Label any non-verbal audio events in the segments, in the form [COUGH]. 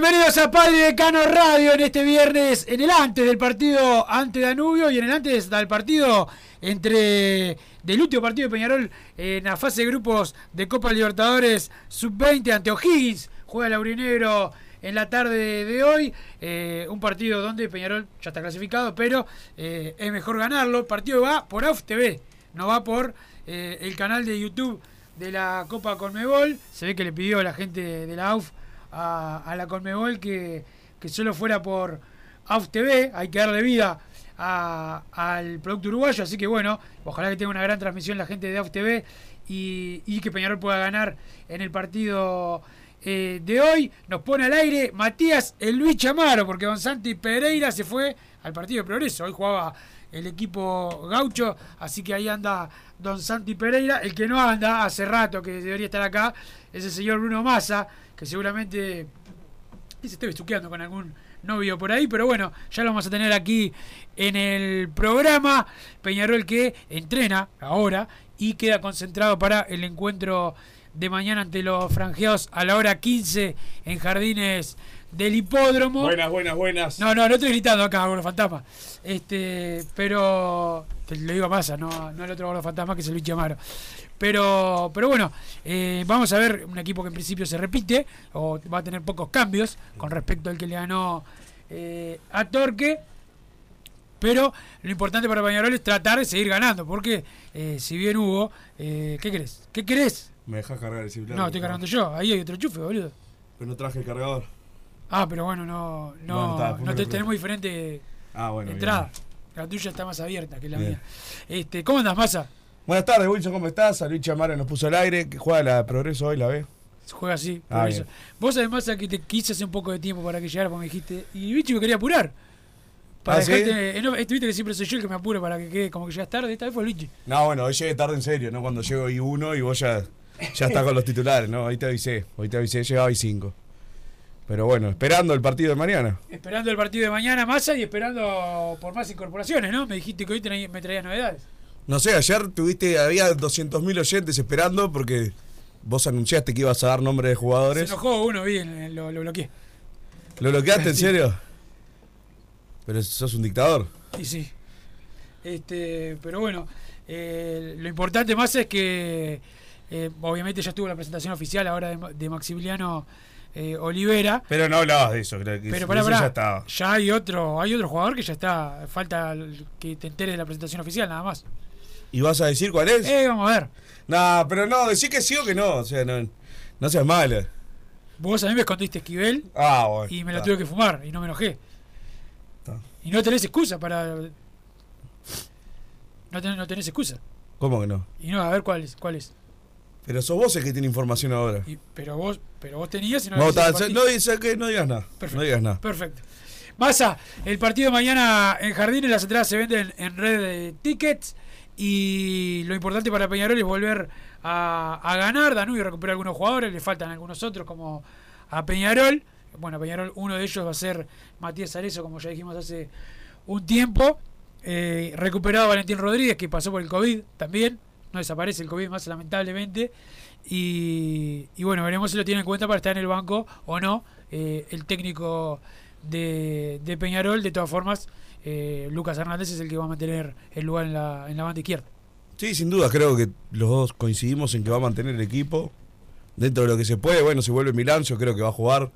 Bienvenidos a Padre Decano Radio en este viernes, en el antes del partido ante Danubio y en el antes del partido entre del último partido de Peñarol en la fase de grupos de Copa Libertadores Sub-20 ante O'Higgins. Juega el Aurinegro en la tarde de hoy. eh, un partido donde Peñarol ya está clasificado, pero eh, es mejor ganarlo. El partido va por AUF TV, no va por eh, el canal de YouTube de la Copa Conmebol. Se ve que le pidió a la gente de la AUF a, la Conmebol que, que solo fuera por AUF TV. Hay que darle vida al producto uruguayo. Así que bueno, ojalá que tenga una gran transmisión la gente de AUF TV y, y que Peñarol pueda ganar en el partido eh, de hoy. Nos pone al aire Matías el Luis Chamaro, porque Don Santi Pereira se fue al partido de progreso. Hoy jugaba el equipo gaucho, así que ahí anda Don Santi Pereira. El que no anda hace rato que debería estar acá es el señor Bruno Massa, que seguramente se esté besuqueando con algún novio por ahí, pero bueno, ya lo vamos a tener aquí en el programa. Peñarol que entrena ahora y queda concentrado para el encuentro de mañana ante los franjeados a la hora 15 en Jardines del Hipódromo. Buenas, buenas, buenas. No, no, no estoy gritando acá, Gordo Fantasma. Este, pero. Te lo digo a Massa, no, no al otro Gordo Fantasma que es el Luis Amaro. Pero, pero bueno, eh, vamos a ver un equipo que en principio se repite, o va a tener pocos cambios con respecto al que le ganó eh, a Torque. Pero lo importante para Peñarol es tratar de seguir ganando, porque eh, si bien hubo. eh, ¿Qué querés? ¿Qué querés? ¿Me dejas cargar el celular? No, estoy cargando yo. Ahí hay otro chufe, boludo. Pero no traje el cargador. Ah, pero bueno, no, Bueno, no, está, no te, tenemos diferente Ah, bueno. entrada. bien. La tuya está más abierta que la Bien. mía. Este, ¿Cómo andas, Massa? Buenas tardes, Wilson, ¿cómo estás? A Luis Chamara nos puso al aire, que juega la Progreso hoy, la ve. Juega así, Ah, eso. bien. Vos además que te quise hace un poco de tiempo para que llegara, porque me dijiste, y Vichy me quería apurar. Para ¿Ah, sí? dejarte, eh, no, este, viste que siempre soy yo el que me apure para que quede como que llegas tarde, esta vez fue Vichy. No, bueno, hoy llegué tarde en serio, ¿no? Cuando llego y uno y vos ya, ya estás con los titulares, ¿no? Hoy te avisé, hoy te avisé, llegaba y cinco. Pero bueno, esperando el partido de mañana. Esperando el partido de mañana, Massa, y esperando por más incorporaciones, ¿no? Me dijiste que hoy me traías novedades. No sé, ayer tuviste, había 200.000 oyentes esperando porque vos anunciaste que ibas a dar nombre de Se jugadores. enojó uno, vi, lo, lo bloqueé. ¿Lo bloqueaste en Sí. serio? Pero sos un dictador. Y sí. Este, pero bueno, eh, lo importante más es que eh, obviamente ya estuvo la presentación oficial ahora de, de Maximiliano eh, Olivera. Pero no hablabas de eso, creo que Pero pará, pará, ya estaba. ya hay otro, hay otro jugador que ya está, falta que te enteres de la presentación oficial nada más. ¿Y vas a decir cuál es? Eh, vamos a ver. No, pero no, decí que sí o que no. O sea, no, no seas mala. Vos a mí me escondiste Esquivel Ah, bueno. y me la tuve que fumar y no me enojé. Está. Y no tenés excusa para... No tenés, no tenés excusa. ¿Cómo que no? Y no, a ver cuál es. Cuál es. Pero sos vos el que tiene información ahora. Y- pero vos pero vos tenías y no No, compartir. no, dice que no digas nada. Perfecto. No digas nada. Perfecto. Massa, el partido de mañana en Jardines, las entradas se venden en red de tickets y lo importante para Peñarol es volver a, a ganar. Danubio recupera algunos jugadores, le faltan algunos otros como a Peñarol. Bueno, Peñarol uno de ellos va a ser Matías Arezo, como ya dijimos hace un tiempo. Eh, recuperado Valentín Rodríguez, que pasó por el COVID también. No desaparece el COVID más lamentablemente. Y, y bueno, veremos si lo tiene en cuenta para estar en el banco o no. eh, el técnico de Peñarol, de todas formas, eh, Lucas Hernández es el que va a mantener el lugar en la, en la banda izquierda. Sí, sin duda, creo que los dos coincidimos en que va a mantener el equipo dentro de lo que se puede. Bueno, si vuelve Milán, yo creo que va a jugar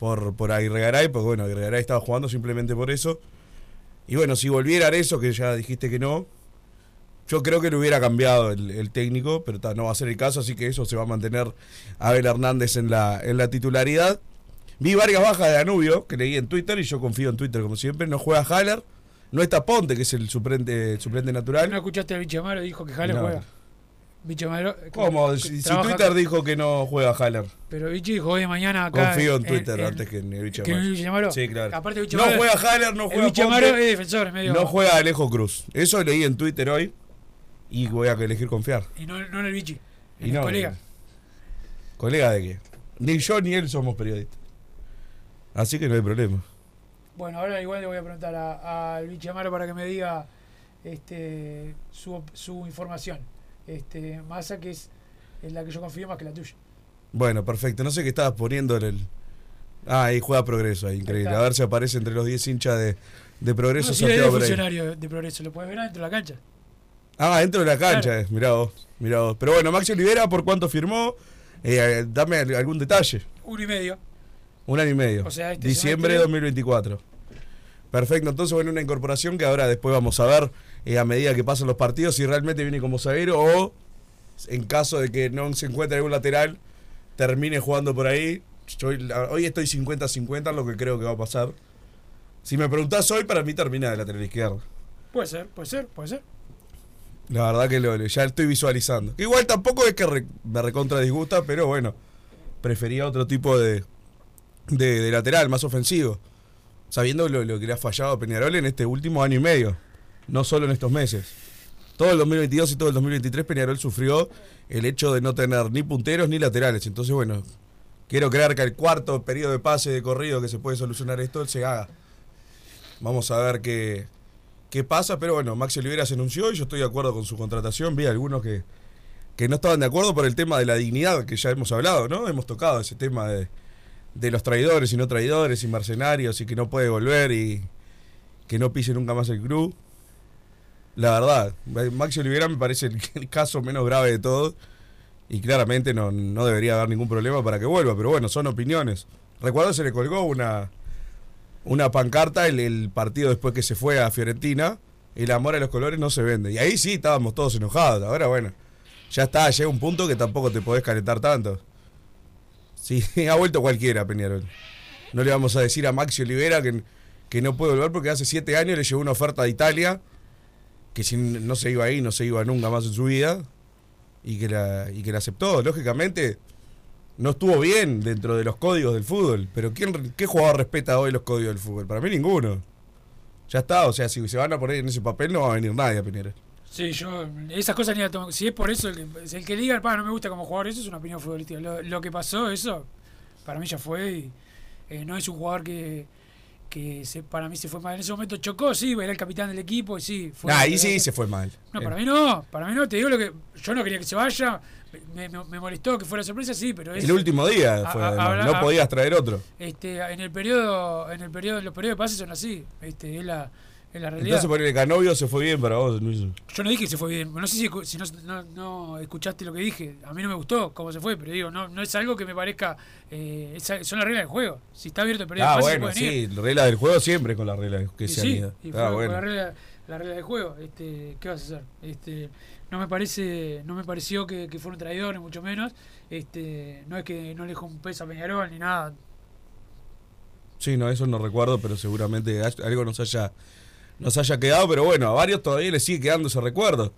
por, por Aguirregaray, porque bueno, Aguirregaray estaba jugando simplemente por eso. Y bueno, si volviera eso, que ya dijiste que no, yo creo que le hubiera cambiado el, el técnico, pero no va a ser el caso, así que eso se va a mantener Abel Hernández en la, en la titularidad. Vi varias bajas de Danubio que leí en Twitter y yo confío en Twitter como siempre. No juega Haller, no está Ponte, que es el suplente, el suplente natural. ¿No escuchaste al Bicho Amaro? Dijo que No. juega. Bicho Amaro. eh, ¿Cómo? que Si, Twitter dijo que no juega Haller. Pero Bicho dijo hoy de mañana acá. Confío en Twitter antes que en el Bicho que en el Amaro. Bicho Amaro. Sí, claro. Aparte, No juega Haller, no juega Bicho Amaro Ponte, es defensor, medio. no juega Alejo Cruz. Eso leí en Twitter hoy y voy a elegir confiar. Y no, no en el Bichi. Y el no, colega. ¿Colega de qué? Ni yo ni él somos periodistas. Así que no hay problema. Bueno, ahora igual le voy a preguntar a- al Bichi Amaro para que me diga este, su, su información. Este, Massa, que es en la que yo confío más que la tuya. Bueno, perfecto. No sé qué estabas poniendo en el. Ah, ahí juega Progreso, ahí, increíble. A ver si aparece entre los 10 hinchas de, de Progreso No, si es funcionario de progreso, lo puedes ver adentro de la cancha. Ah, dentro de la cancha, Claro. eh. mirá vos, mirá vos. Pero bueno, Maxi Olivera, ¿por cuánto firmó? Eh, dame al- algún detalle. Uno y medio. Un año y medio. O sea, este Diciembre de semestre- 2024. Perfecto, entonces bueno, una incorporación que ahora después vamos a ver eh, a medida que pasan los partidos si realmente viene como zaguero o en caso de que no se encuentre algún lateral, termine jugando por ahí. Yo hoy, estoy 50-50 en lo que creo que va a pasar. Si me preguntás hoy, para mí termina de lateral izquierdo. Puede ser, puede ser, puede ser. La verdad que lo, ya estoy visualizando. Igual tampoco es que re- me recontra disgusta, pero bueno, prefería otro tipo de, de, de lateral, más ofensivo. Sabiendo lo, lo que le ha fallado a Peñarol en este último año y medio, no solo en estos meses. Todo el 2022 y todo el 2023 Peñarol sufrió el hecho de no tener ni punteros ni laterales. Entonces, bueno, quiero creer que el cuarto periodo de pase de corrido que se puede solucionar esto se haga. Vamos a ver qué, qué pasa, pero bueno, Maxi Olivera se anunció y yo estoy de acuerdo con su contratación. Vi algunos que, que no estaban de acuerdo por el tema de la dignidad que ya hemos hablado, ¿no? Hemos tocado ese tema de, de los traidores y no traidores y mercenarios y que no puede volver y que no pise nunca más el club. La verdad, Maxi Olivera me parece el, [LAUGHS] caso menos grave de todos y claramente no, no debería haber ningún problema para que vuelva, pero bueno, son opiniones. Recuerdo se le colgó una, una pancarta el, el partido después que se fue a Fiorentina, el amor a los colores no se vende. Y ahí sí estábamos todos enojados, ahora bueno, ya está, llega un punto que tampoco te podés calentar tanto. Sí, [LAUGHS] ha vuelto cualquiera, Peñarol. No le vamos a decir a Maxi Olivera que, que no puede volver porque hace siete años le llegó una oferta de Italia, que si no se iba ahí, no se iba nunca más en su vida, y que la, y que la aceptó. Lógicamente, no estuvo bien dentro de los códigos del fútbol, pero ¿quién, ¿qué jugador respeta hoy los códigos del fútbol? Para mí ninguno. Ya está, o sea, si se van a poner en ese papel no va a venir nadie a Peñarol. Sí, yo esas cosas ni las tomo. Si es por eso, el que, el que diga, "Pa, no me gusta como jugador, eso es una opinión futbolística. Lo, lo que pasó, eso, para mí ya fue. Y, eh, no es un jugador que, que se, para mí se fue mal. En ese momento chocó, sí, era el capitán del equipo y sí. Fue Nah, ahí sí se fue mal. No, Eh, para mí no, para mí no. Te digo lo que. Yo no quería que se vaya. Me, me- me molestó que fuera sorpresa, sí, pero es. el último día fue, a- no podías traer otro. Este, en el periodo, en el periodo, los periodos de pases son así. Este, es la, es la realidad. Entonces ponerle Canovio se fue bien para vos, Luis. Yo no dije que se fue bien. No sé si, si no, no- no escuchaste lo que dije. A mí no me gustó cómo se fue, pero digo, no, no es algo que me parezca. eh, son las reglas del juego. Si está abierto el periodo Ah, de bueno, ir. sí, la regla del juego siempre con las reglas que Y se sí, han ido. y Ah, bueno. la regla, la regla del juego. Este, ¿Qué vas a hacer? Este, no me parece, no me pareció que, que fuera un traidor, ni mucho menos. Este, no es que no le dejó un peso a Peñarol ni nada. Sí, no, eso no recuerdo, pero seguramente algo nos haya, nos haya quedado, pero bueno, a varios todavía les sigue quedando ese recuerdo.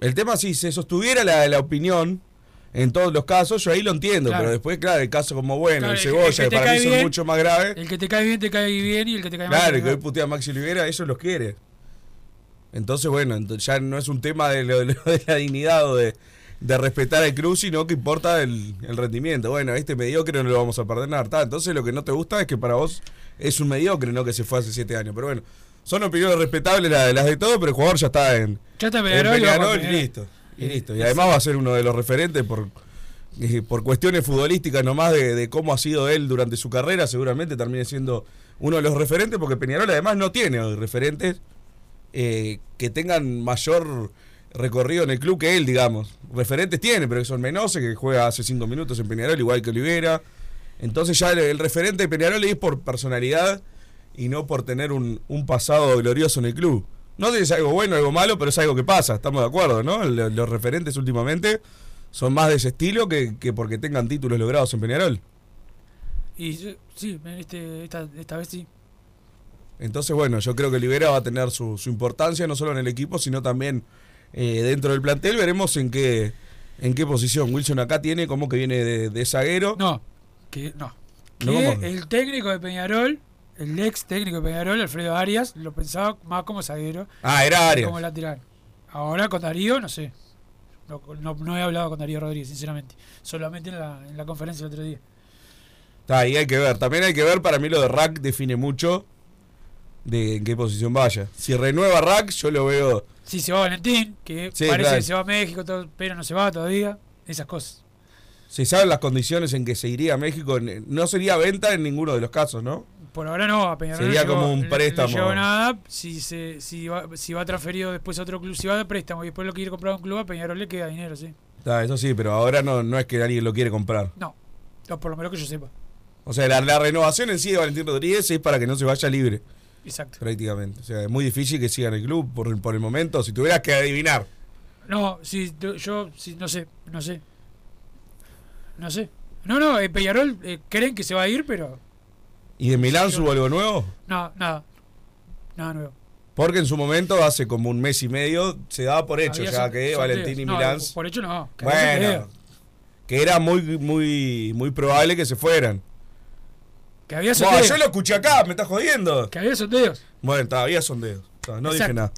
El tema, si se sostuviera la, la opinión en todos los casos, yo ahí lo entiendo, Claro. pero después, claro, el caso como bueno, Claro, el el cebolla, el que que para mí son mucho más graves. El que te cae bien, te cae bien, y el que te cae mal. Claro, te que hoy putea a Maxi Olivera, eso los quiere. Entonces, bueno, ya no es un tema de, lo- de [LAUGHS] lo- de la dignidad o de, de respetar al club, sino que importa el, el rendimiento. Bueno, este mediocre no lo vamos a perdonar. Ta, entonces lo que no te gusta es que para vos es un mediocre, no que se fue hace siete años. Pero bueno, son opiniones respetables las, las de todo, pero el jugador ya está en, Ya está en Peñarol, y Peñarol y listo. Y listo. Y además va a ser uno de los referentes por, eh, por cuestiones futbolísticas nomás de, de cómo ha sido él durante su carrera. Seguramente termine siendo uno de los referentes porque Peñarol además no tiene hoy referentes eh, que tengan mayor recorrido en el club que él, digamos. Referentes tiene, pero que son Menose, que juega hace cinco minutos en Peñarol, igual que Olivera. Entonces ya el, el referente de Peñarol es por personalidad y no por tener un, un pasado glorioso en el club. No sé si es algo bueno o algo malo, pero es algo que pasa, estamos de acuerdo, ¿no? Los referentes últimamente son más de ese estilo que, que porque tengan títulos logrados en Peñarol. Y sí, este, esta, esta vez sí. Entonces, bueno, yo creo que Olivera va a tener su, su importancia no solo en el equipo, sino también eh, dentro del plantel. Veremos en qué, en qué posición. Wilson acá tiene como que viene de, de zaguero. No, que no. El técnico de Peñarol, el ex técnico de Peñarol, Alfredo Arias, lo pensaba más como zaguero. Ah, era Arias. Como lateral. Ahora con Darío, no sé. No, no, no he hablado con Darío Rodríguez, sinceramente. Solamente en la, en la conferencia el otro día. Está ahí, hay que ver. También hay que ver, para mí lo de Rack define mucho de en qué posición vaya. Si renueva Rack, yo lo veo. Sí, se va Valentín, que Sí, parece claro. que se va a México, todo, pero no se va todavía. Esas cosas. Se saben las condiciones en que se iría a México. No sería venta en ninguno de los casos, ¿no? Por ahora no, a Peñarol Sería no llegó- como un préstamo. No llegó nada. Si, se, si, va, si va transferido después a otro club, si va de préstamo y después lo quiere comprar a un club, a Peñarol le queda dinero, sí. Está, eso sí, pero ahora no, no es que alguien lo quiere comprar. No, no, por lo menos que yo sepa. O sea, la, la renovación en sí de Valentín Rodríguez es para que no se vaya libre. Exacto. prácticamente. O sea, es muy difícil que siga en el club por, por el momento. Si tuvieras que adivinar. No, si yo sí, no sé, no sé. No sé. No, no, eh, Peñarol eh, creen que se va a ir, pero ¿Y de Milán subo algo nuevo? no, nada. Nada nuevo. Porque en su momento, hace como un mes y medio, se daba por hecho Había ya son- que. Valentín y No, Milán. Por hecho no. que había Bueno, que era muy, muy, muy probable que se fueran. Que había sondeos. yo lo escuché acá, me estás jodiendo. Que había sondeos. Bueno, todavía sondeos. No, no dije nada.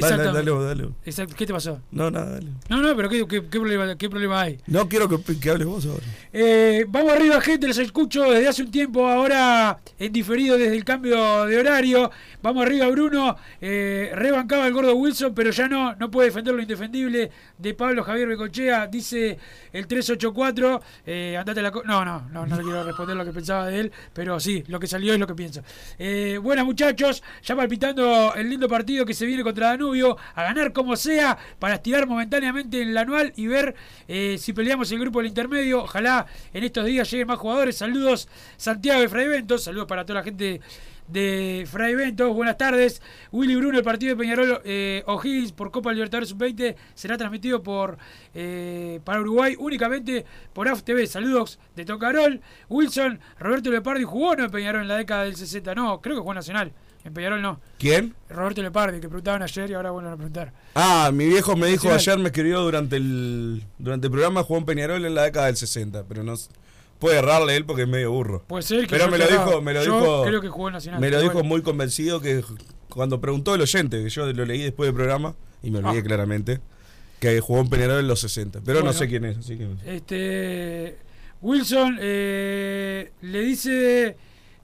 Dale, dale, dale, dale. Exacto. ¿Qué te pasó? No, nada, dale. No, no, pero ¿qué, qué, qué problema, qué problema hay? No quiero que, que hables vos ahora. Eh, vamos arriba, gente, los escucho desde hace un tiempo, ahora en diferido desde el cambio de horario. Vamos arriba, Bruno. Eh, rebancaba el gordo Wilson, pero ya no, no puede defender lo indefendible de Pablo Javier Becochea, dice el 384. Eh, andate a la. co- No, no, no, no le quiero responder lo que pensaba de él, pero sí, lo que salió es lo que pienso. Eh, buenas, muchachos, ya palpitando el lindo partido que se viene contra A ganar como sea, para estirar momentáneamente en el anual y ver eh, si peleamos el grupo del intermedio. Ojalá en estos días lleguen más jugadores. Saludos, Santiago de Fray Ventos. Saludos para toda la gente de Fray Ventos. Buenas tardes. Willy Bruno, el partido de Peñarol eh, O'Higgins por Copa Libertadores Sub-20 será transmitido por eh, para Uruguay únicamente por AF TV. Saludos de Tocarol. Wilson, Roberto Lepardi jugó no en Peñarol en la década del 60. No, creo que jugó Nacional. En Peñarol no. ¿Quién? Roberto Lepardi, que preguntaban ayer y ahora vuelven a preguntar. Ah, mi viejo me dijo ayer, me escribió durante el durante el programa Juan Peñarol en la década del 60, pero no puede errarle él porque es medio burro. Puede ser que Pero me lo dijo, me lo Yo dijo, creo que jugó en Nacional. me lo dijo bueno. muy convencido que cuando preguntó el oyente, que yo lo leí después del programa y me olvidé Ah. claramente, que jugó en Peñarol en los 60, pero no sé quién es, así que Este Wilson eh, le dice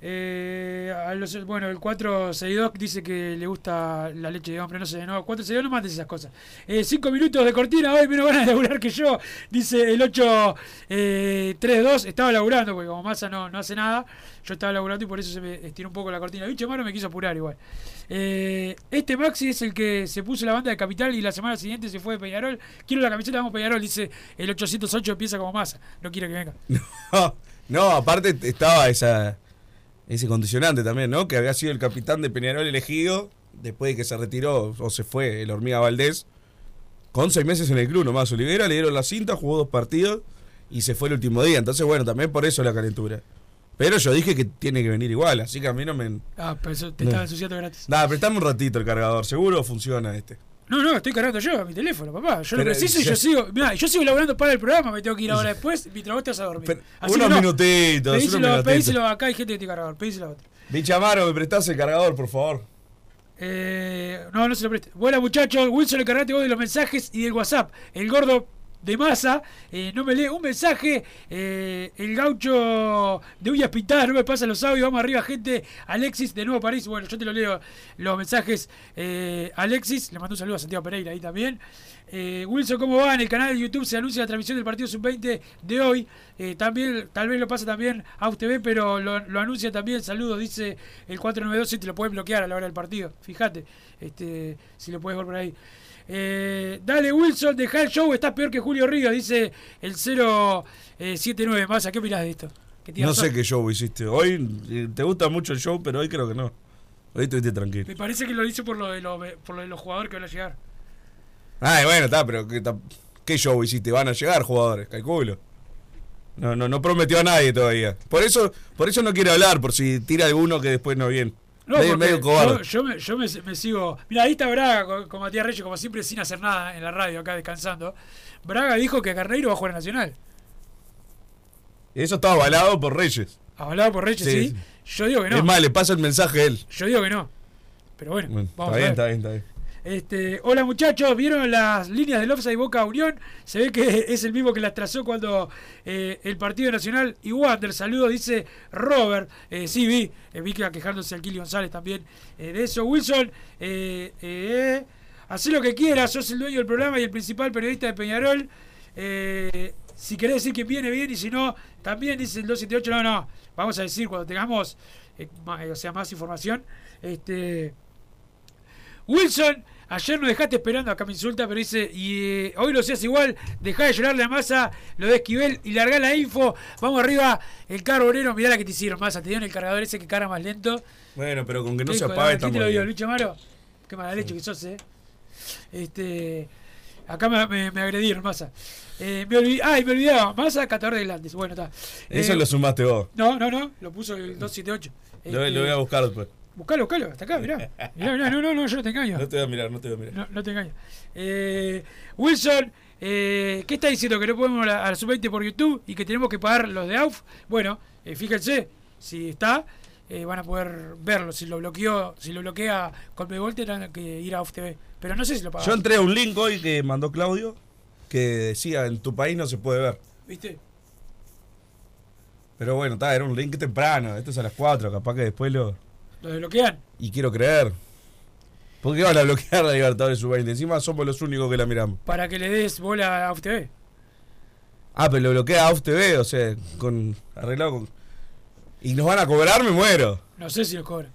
eh, a los, bueno, el 462 dice que le gusta la leche de hombre, no sé, no, 462 no mandes esas cosas. Eh, cinco minutos de cortina, hoy menos ganas de laburar que yo, dice el 832, estaba laburando, porque como Massa no, no hace nada, yo estaba laburando y por eso se me estiró un poco la cortina. Bicho Maro me quiso apurar igual. Eh, este Maxi es el que se puso la banda de Capital y la semana siguiente se fue de Peñarol. Quiero la camiseta, vamos Peñarol, dice el 808 empieza como Massa, no quiere que venga. [LAUGHS] No, no, aparte estaba esa ese condicionante también, ¿no? Que había sido el capitán de Peñarol elegido después de que se retiró o se fue el Hormiga Valdés con seis meses en el club nomás. Olivera le dieron la cinta, jugó dos partidos y se fue el último día. Entonces, bueno, también por eso la calentura. Pero yo dije que tiene que venir igual, así que a mí no me... Ah, pero eso te No. estaba ensuciando gratis. Nada, prestame un ratito el cargador, seguro funciona este. No, no, estoy cargando yo a mi teléfono, papá. Yo lo Pero, preciso y yo sigo. Mirá, yo sigo laburando para el programa, me tengo que ir ahora después mientras vos te vas a dormir. Pero Así unos no, minutitos, unos pedíselo, minutitos. pedíselo acá, hay gente que te cargador, pedíselo a otro. Bichamaro, me prestás el cargador, por favor. Eh, no, no se lo preste. Bueno, muchachos, Wilson, encargate vos de los mensajes y del WhatsApp. El gordo de masa eh, no me lee un mensaje. eh, el gaucho de uñas pintadas no me pasa los audios. Vamos arriba, gente. Alexis de Nuevo París. Bueno, yo te lo leo los mensajes. Eh, Alexis, le mando un saludo a Santiago Pereira ahí también. Eh, Wilson, ¿cómo va? En el canal de YouTube se anuncia la transmisión del partido sub-20 de hoy. Eh, también, tal vez lo pasa también a UTV, pero lo, lo anuncia también. Saludos, dice el 492. Si te lo pueden bloquear a la hora del partido. Fíjate, este, si lo puedes ver por ahí. Eh, dale Wilson, deja el show, estás peor que Julio Ríos, dice el 079. Massa, ¿qué opinás de esto? No sé qué show hiciste. Hoy eh, te gusta mucho el show, pero hoy creo que no. Hoy estuviste tranquilo. Me parece que lo hizo por lo de, los por lo de los jugadores que van a llegar. Ay, bueno, está, pero ¿qué, ta- ¿qué show hiciste? Van a llegar jugadores, calculo. No, no, no prometió a nadie todavía. Por eso, por eso no quiere hablar, por si tira alguno que después no bien. No, medio, medio cobarde. Yo, yo me, yo me, me sigo. Mira, ahí está Braga con, con Matías Reyes, como siempre, sin hacer nada en la radio, acá descansando. Braga dijo que Carneiro va a jugar en Nacional. Eso está avalado por Reyes. Hablado por Reyes, Sí, sí. Yo digo que no. Es más, le pasa el mensaje a él. Yo digo que no. Pero bueno, Bueno, vamos está a bien, está bien, está bien. Este, hola muchachos, ¿vieron las líneas del offside Boca Unión? Se ve que [LAUGHS] es el mismo que las trazó cuando eh, el Partido Nacional y Wander. Saludos, dice Robert. Eh, sí, vi, eh, vi que quejándose Alquili González también de eso. Wilson, eh, lo que quieras, sos el dueño del programa y el principal periodista de Peñarol. Si querés decir que viene bien y si no, también dice el 278. No, no, vamos a decir cuando tengamos o sea, más información. Este. Wilson, ayer nos dejaste esperando, acá me insulta, pero dice, y eh, hoy lo seas igual, dejá de llorarle a Massa, lo de Esquivel y largá la info. Vamos arriba, el carbonero, mirá la que te hicieron, Massa, te dieron el cargador ese que carga más lento. Bueno, pero con que no ¿Qué se apague la- ¿Quién estamos te lo dio. Lucho Amaro? Qué mala leche que sos, eh. Este, acá me, me, me agredieron, Massa. Eh, me olvidé, ay, me olvidaba, Massa, catador de glandes. Bueno, está. Eso Eh, lo sumaste vos. No, no, no, lo puso el 278. Lo, Este, lo voy a buscar después. Buscalo, buscalo, hasta acá, mirá. Mirá, mirá, no, no, no, yo no te engaño. No te voy a mirar, no te voy a mirar. No, no te engaño. Eh, Wilson, eh, ¿qué está diciendo? ¿Que no podemos a la sub-20 por YouTube y que tenemos que pagar los de AUF? Bueno, eh, fíjense, si está, eh, van a poder verlo. Si lo bloqueó, si lo bloquea Colmebol, tendrán que ir a AUF TV. Pero no sé si lo pagan. Yo entré a un link hoy que mandó Claudio que decía en tu país no se puede ver. ¿Viste? Pero bueno, está, era un link temprano. Esto es a las 4, capaz que después lo. Lo desbloquean. Y quiero creer. ¿Por qué van a bloquear la Libertadores Sub-20? Encima somos los únicos que la miramos. Para que le des bola a AUF TV. Ah, pero lo bloquea AUF TV, o sea, con arreglado con. Y nos van a cobrar, me muero. No sé si lo cobran.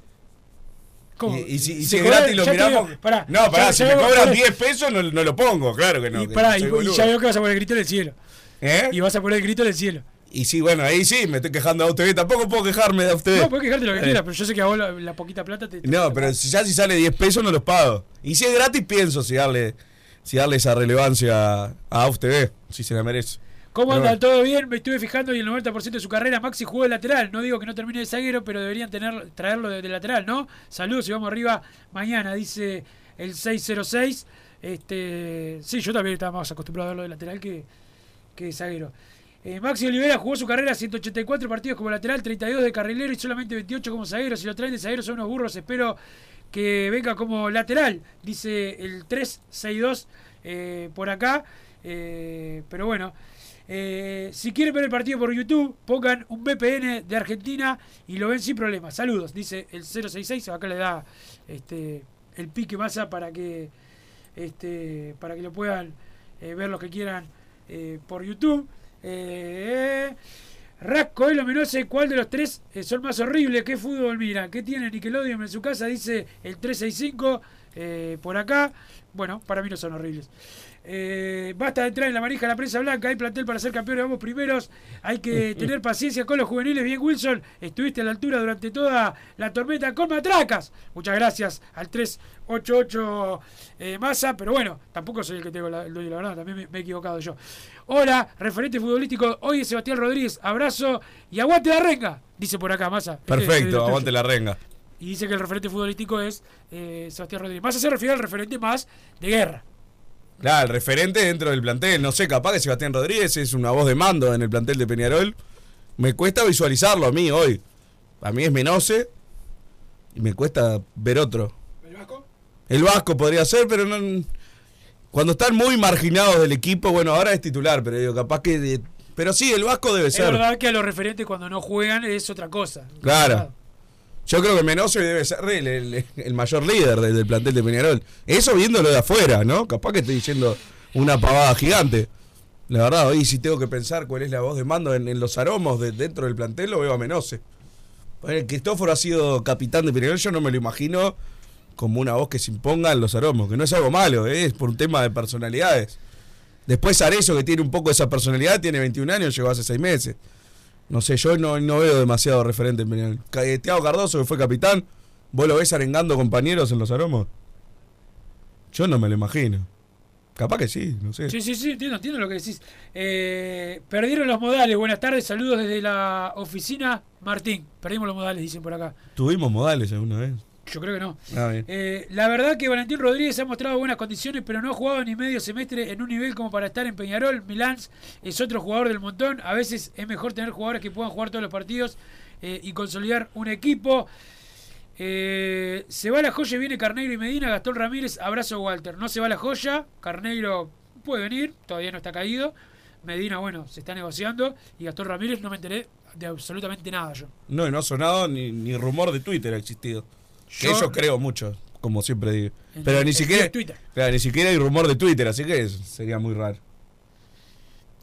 ¿Cómo? Y, y si, y Si es cobran- gratis lo miramos. digo, pará, no, pará, ya- si ya me cobran pará. 10 pesos no, no lo pongo, claro que no. y, que pará, y, y ya veo que vas a poner el grito del cielo. ¿Eh? Y vas a poner el grito del cielo. Y sí, bueno, ahí sí, me estoy quejando de AUTV. Tampoco puedo quejarme de AUTV. No, puedes quejarte lo que Eh. quieras, pero yo sé que a vos la, la poquita plata te. te- No, pero si ya si sale 10 pesos no los pago. Y si es gratis pienso si darle si darle esa relevancia a, a TV, si se la merece. ¿Cómo anda? bueno. ¿Todo bien? Me estuve fijando y el 90% de su carrera Maxi jugó de lateral. No digo que no termine de zaguero, pero deberían tener, traerlo de, de lateral, ¿no? Saludos y vamos arriba mañana, dice el 606. Este, sí, yo también estaba más acostumbrado a verlo de lateral que, que de zaguero. Eh, Maxi Olivera jugó su carrera 184 partidos como lateral, 32 de carrilero y solamente 28 como zaguero. Si lo traen de zaguero son unos burros. Espero que venga como lateral, dice el 362 eh, por acá. Eh, pero bueno, si quieren ver el partido por YouTube, pongan un VPN de Argentina y lo ven sin problema. Saludos, dice el 066. Acá le da este, el pique masa para que, este, para que lo puedan ver los que quieran por YouTube. Eh, Rasco, no sé cuál de los tres eh, son más horribles. ¿Qué fútbol mira? ¿Qué tiene Nickelodeon en su casa? Dice el 365 eh, por acá. Bueno, para mí no son horribles. Eh, basta de entrar en la manija de la prensa blanca. Hay plantel para ser campeones, vamos primeros. Hay que [LAUGHS] tener paciencia con los juveniles. Bien, Wilson, estuviste a la altura durante toda la tormenta con matracas. Muchas gracias al 388 eh, Massa. Pero bueno, tampoco soy el que tengo la, el dueño la verdad. También me, me he equivocado yo. Hola, referente futbolístico. Hoy es Sebastián Rodríguez. Abrazo y aguante la renga. Dice por acá, Massa. Este Perfecto, aguante la renga. Y dice que el referente futbolístico es eh, Sebastián Rodríguez. Massa se refiere al referente más de guerra. Claro, el referente dentro del plantel. No sé, capaz que Sebastián Rodríguez es una voz de mando en el plantel de Peñarol. Me cuesta visualizarlo a mí hoy. A mí es Menose. Y me cuesta ver otro. ¿El Vasco? El Vasco podría ser, pero no. Cuando están muy marginados del equipo, bueno, ahora es titular, pero digo, capaz que. pero sí, el Vasco debe Es ser. verdad que a los referentes cuando no juegan es otra cosa. Claro. Yo creo que Menose debe ser el, mayor líder del, plantel de Peñarol. Eso viéndolo de afuera, ¿no? Capaz que estoy diciendo una pavada gigante. La verdad, hoy si tengo que pensar cuál es la voz de mando en, los aromos de, dentro del plantel, lo veo a Menose. El Cristóforo ha sido capitán de Peñarol, yo no me lo imagino como una voz que se imponga en los aromos, que no es algo malo, ¿eh? es por un tema de personalidades. Después Arezo, que tiene un poco esa personalidad, tiene 21 años, llegó hace 6 meses. No sé, yo no, no veo demasiado referente en Peñarol. Eh, Thiago Cardoso, que fue capitán, ¿vos lo ves arengando compañeros en los aromos? Yo no me lo imagino. Capaz que sí, no sé. Sí, sí, sí, entiendo, entiendo lo que decís. Eh, perdieron los modales. Buenas tardes, saludos desde la oficina Martín. Perdimos los modales, dicen por acá. ¿Tuvimos modales alguna vez? Yo creo que no. Ah. Eh, la verdad que Valentín Rodríguez ha mostrado buenas condiciones, pero no ha jugado ni medio semestre en un nivel como para estar en Peñarol. Milán es otro jugador del montón. A veces es mejor tener jugadores que puedan jugar todos los partidos eh, y consolidar un equipo. Eh, se va la joya, viene Carneiro y Medina, Gastón Ramírez, abrazo Walter. No se va la joya, Carneiro puede venir, todavía no está caído. Medina, bueno, se está negociando. Y Gastón Ramírez no me enteré de absolutamente nada yo. No, y no ha sonado ni, ni rumor de Twitter ha existido. Que Yo- eso creo mucho, como siempre digo. Pero ni siquiera, claro, ni siquiera hay rumor de Twitter, así que sería muy raro.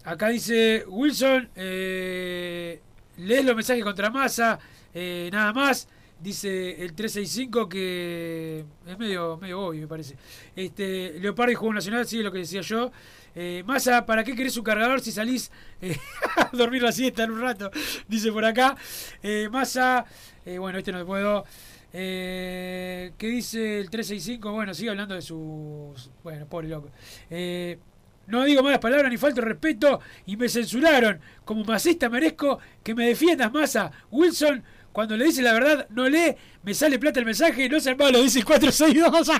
Acá dice Wilson, eh, lees los mensajes contra masa, eh, nada más. Dice el 365 que es medio, medio obvio, me parece. Este, Leopardi jugó en Nacional, sí, lo que decía yo. Eh, Massa, ¿para qué querés un cargador si salís eh, [LAUGHS] a dormir la siesta en un rato? Dice por acá. Eh, Massa, bueno, este no puedo. Eh, ¿Qué dice el 365? Bueno, sigue hablando de sus. Bueno, pobre loco. Eh, no digo malas palabras ni falta de respeto y me censuraron. Como masista merezco que me defiendas, Massa. Wilson, cuando le dice la verdad, no lee, me sale plata el mensaje, no sean malo, dice el 462. [LAUGHS]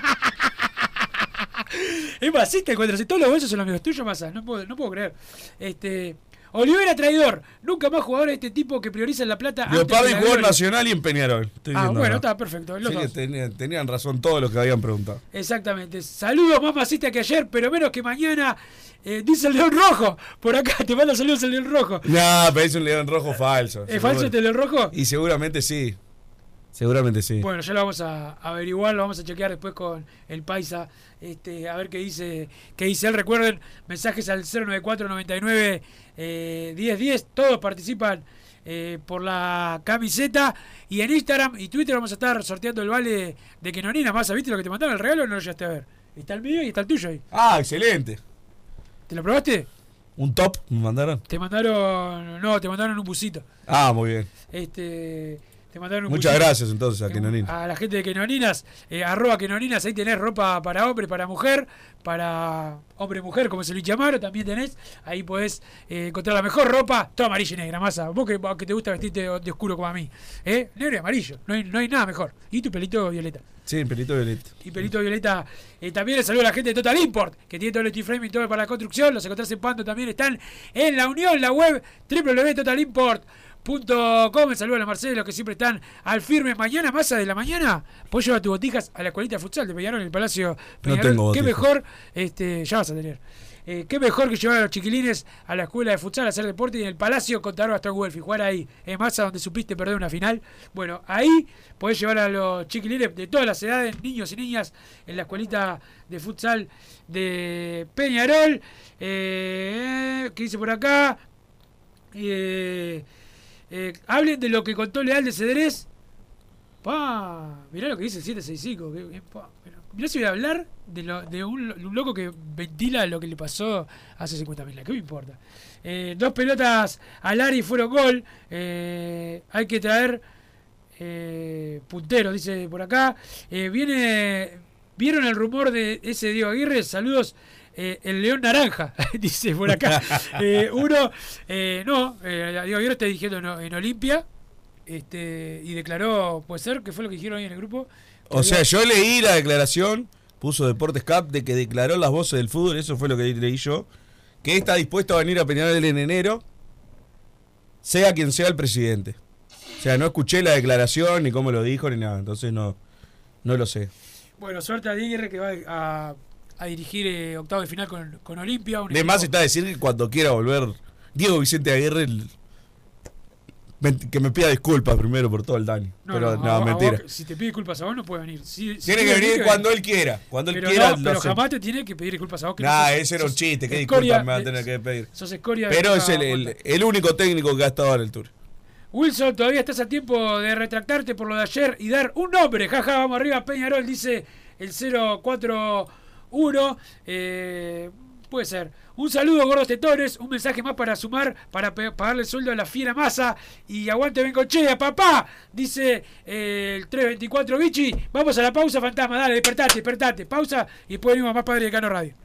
es masista el 462. Todos los bolsos son amigos tuyos, Massa. No puedo, no puedo creer. Este. Olivera traidor. Nunca más jugadores de este tipo que priorizan la plata. Leopardi jugó en. Nacional y en Peñarol. Estoy Ah, bueno, está perfecto. los Sí que dos. tenían, tenían razón todos los que habían preguntado. Exactamente. Saludos más masista que ayer, pero menos que mañana. Eh, dice el León Rojo. Por acá te manda saludos el León Rojo. No, pero es un león rojo falso. ¿Es falso este León Rojo? Y seguramente sí. Seguramente sí. Bueno, ya lo vamos a averiguar, lo vamos a chequear después con el Paisa, este, a ver qué dice, qué dice él. Recuerden, mensajes al 094 99 eh, 1010, todos participan eh, por la camiseta y en Instagram y Twitter vamos a estar sorteando el vale de Kenonina. Más, ¿viste lo que te mandaron el regalo o no lo llegaste a ver? Está el mío y está el tuyo ahí. Ah, excelente. ¿Te lo probaste? ¿Un top me mandaron? Te mandaron, no, te mandaron un busito. Ah, muy bien. Este, Te mandaron un Muchas gracias entonces a Kenonina. A la gente de Kenoninas, eh, arroba Kenoninas, ahí tenés ropa para hombre, para mujer, para hombre mujer, como se lo Amaro, también tenés. Ahí podés eh, encontrar la mejor ropa, toda amarilla y negra, masa. Vos que, que te gusta vestirte de, de oscuro como a mí. ¿eh? Negro y amarillo, no hay, no hay nada mejor. Y tu pelito violeta. Sí, el pelito violeta. Y Pelito Violeta. eh, también les saludo a la gente de Total Import, que tiene todo el steel framing, todo para la construcción. Los encontrás en Pando también. Están en la unión, la web www.totalimport.com. El saludo a los Marcelos que siempre están al firme. Mañana, masa de la mañana, puedes llevar tus botijas a la escuelita de futsal de Peñarol en el Palacio Peñarol. tengo Qué mejor, este, ya vas a tener. Eh, qué mejor que llevar a los chiquilines a la escuela de futsal a hacer deporte y en el Palacio contar hasta Guelfi, jugar ahí en masa donde supiste perder una final. Bueno, ahí podés llevar a los chiquilines de todas las edades, niños y niñas, en la escuelita de futsal de Peñarol. Eh, ¿Qué dice por acá? Eh, eh, hablen de lo que contó Leal de Cedrés. Pa, mirá lo que dice el 765. que- que- pa, pero mirá si voy a hablar de, un, loco que ventila lo que le pasó hace 50.000 ¿Qué me importa? Eh, dos pelotas al y fueron gol. Eh, hay que traer eh, punteros, dice por acá. Eh, viene. ¿Vieron el rumor de ese Diego Aguirre? Saludos. Eh, el León Naranja, [LAUGHS] dice por acá. [LAUGHS] Eh, uno, eh, no, Diego Aguirre está dirigiendo en, en Olimpia este, y declaró, puede ser, que fue lo que dijeron ahí en el grupo. O sea, había- yo leí la declaración, puso Deportes Cap, de que declaró las voces del fútbol, eso fue lo que leí yo, que está dispuesto a venir a Peñarol en enero, sea quien sea el presidente. O sea, no escuché la declaración, ni cómo lo dijo, ni nada, entonces no, no lo sé. Bueno, suerte a Aguirre que va a, a dirigir eh, octavo de final con, con Olimpia. De más está decir que cuando quiera volver Diego Vicente Aguirre, el- me- que me pida disculpas primero por todo el daño. pero no, a vos mentira. si te pide disculpas a vos, no puede venir. Si- si Tiene que venir cuando él quiera. Cuando él pero quiera, no, lo pero jamás te tiene que pedir disculpas a vos. que no Nah, sos- ese era un chiste. ¿Qué disculpas me va a tener que pedir? Sos escoria de Pero es el, el- único técnico que ha estado en el tour. Wilson, todavía estás a tiempo de retractarte por lo de ayer y dar un nombre. Jaja, vamos arriba. Peñarol dice el 041. Eh, puede ser. Un saludo, gordos tetones. Un mensaje más para sumar, para pagarle el sueldo a la fiera masa. Y aguante Bencochea, papá. Dice eh, el 324 Bichi. Vamos a la pausa, fantasma. Dale, despertate, despertate. Pausa y después venimos más Padre de Cano Radio.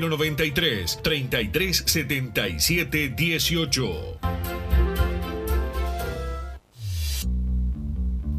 093 3377 18.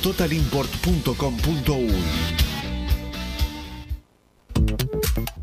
www.totalimport.com.uy.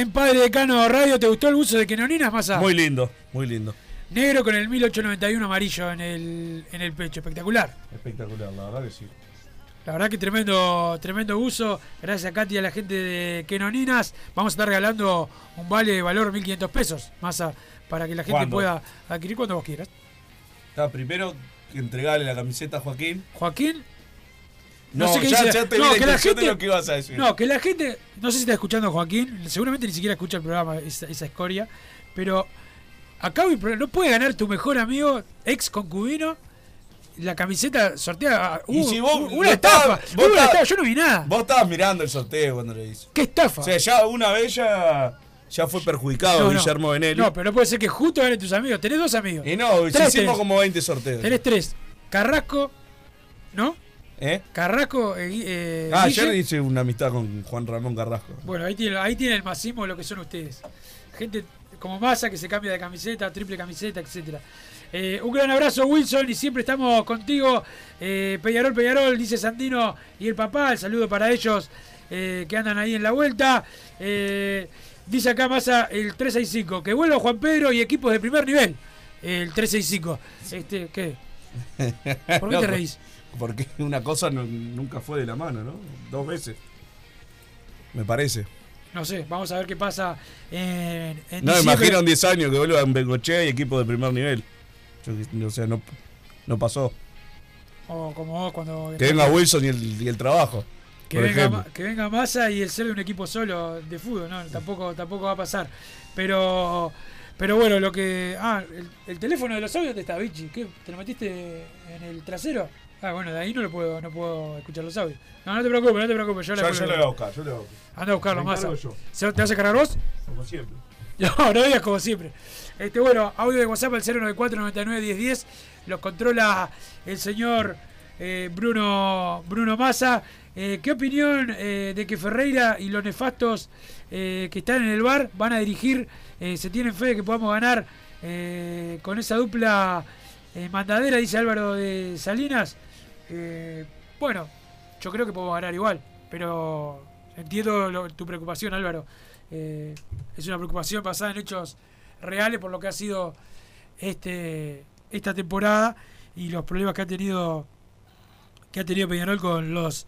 En Padre Decano Radio. ¿Te gustó el uso de Kenoninas, Masa? Muy lindo, muy lindo. Negro con el 1891 amarillo en el, en el pecho. Espectacular. Espectacular, la verdad que sí. La verdad que tremendo, tremendo uso. Gracias a Katy y a la gente de Kenoninas. Vamos a estar regalando un vale de valor 1.500 pesos, Masa, para que la gente ¿Cuándo? pueda adquirir cuando vos quieras. Está, primero entregarle la camiseta a Joaquín. Joaquín. No, qué ya, dice. ya te No, vi que la la intención de gente- lo que ibas a decir. No, que la gente, no sé si está escuchando Joaquín, seguramente ni siquiera escucha el programa, esa, esa escoria, pero acá no puede ganar tu mejor amigo, ex concubino, la camiseta sorteada. Uh, si vos no una estabas- estafa, vos una estafa, yo no vi nada. Vos estabas mirando el sorteo cuando le hice. ¿Qué estafa? O sea, ya una vez ya, ya fue perjudicado No, no. Guillermo Benelli. No, pero no puede ser que justo ganen tus amigos. Tenés dos amigos. Y no, Tres hicimos tenés. como 20 sorteos. Tenés tres. Carrasco, ¿no? ¿Eh? Carrasco, eh, eh, Ah, Guille. ayer hice una amistad con Juan Ramón Carrasco. Bueno, ahí tiene, ahí tiene el masismo de lo que son ustedes. Gente como Massa que se cambia de camiseta, triple camiseta, etcétera. Eh, un gran abrazo, Wilson, y siempre estamos contigo. Eh, Peñarol, Peñarol, dice Sandino y el papá. El saludo para ellos eh, que andan ahí en la vuelta. Dice acá Massa el 365, que vuelva Juan Pedro y equipos de primer nivel. El 365. Este, ¿Qué? [LAUGHS] ¿Por qué te reís? Porque [LAUGHS] una cosa no- nunca fue de la mano, ¿no? Dos veces. Me parece. No sé, vamos a ver qué pasa en, en No, imagino en 10 años que vuelva en Bengochea y equipo de primer nivel. Yo, o sea, no, no pasó. O como vos cuando... Que venga Wilson y el, y el trabajo. Que venga, que venga Massa y el ser de un equipo solo de fútbol, no, tampoco, tampoco va a pasar. Pero pero bueno, lo que. Ah, el, el teléfono de los audios te está, Vichy. ¿Qué? ¿Te lo metiste en el trasero? Ah, bueno, de ahí no lo puedo, no puedo escuchar los audios. No, no te preocupes, no te preocupes. Yo, le yo lo voy a buscar, yo lo voy a buscar. Anda a buscarlo, yo. ¿Se- ¿Te vas a cargar vos? Como siempre. [LAUGHS] No, no digas como siempre. Este, bueno, audio de WhatsApp al 094 99 10 10. Los controla el señor eh, Bruno, Bruno Massa. Eh, ¿Qué opinión eh, de que Ferreira y los nefastos que están en el bar van a dirigir? ¿Se tienen fe de que podamos ganar con esa dupla mandadera? Dice Álvaro de Salinas. Eh, bueno, yo creo que podemos ganar igual, pero entiendo tu preocupación, Álvaro. Eh, es una preocupación basada en hechos reales por lo que ha sido este esta temporada y los problemas que ha tenido que ha tenido Peñarol con los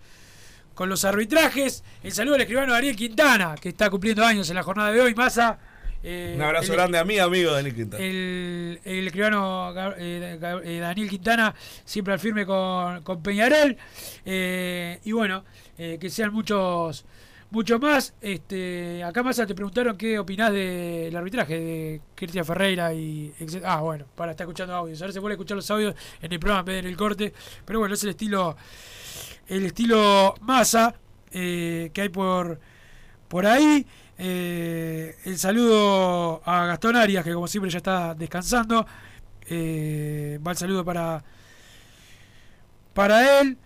con los arbitrajes. El saludo al escribano Daniel Quintana, que está cumpliendo años en la jornada de hoy. Massa. Eh, Un abrazo el- grande a mi amigo Daniel Quintana. el, el escribano eh, eh, Daniel Quintana siempre al firme con, con Peñarol Eh, y bueno que sean muchos muchos más este acá más te preguntaron qué opinás del arbitraje de Cristian Ferreira y etc. ah bueno para estar escuchando audios ahora se puede escuchar los audios en el programa en vez de en el corte pero bueno es el estilo el estilo masa que hay por por ahí. Eh, el saludo a Gastón Arias, que como siempre ya está descansando. Eh, va el saludo para para él.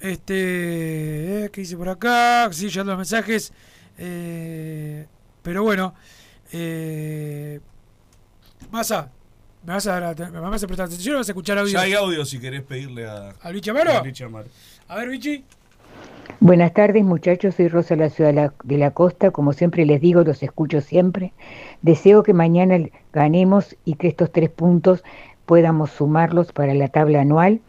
Este, eh, ¿qué dice por acá? Sí, llegando los mensajes. Eh, pero bueno, Masa, ¿me vas, a, dar- ¿me vas a prestar atención o vas a escuchar audio? Ya hay audio si querés pedirle a. A Vichy Amaro. A ver, Vichy. Buenas tardes muchachos, soy Rosa de la Ciudad de la, Costa, como siempre les digo, los escucho siempre. Deseo que mañana ganemos y que estos tres puntos podamos sumarlos para la tabla anual.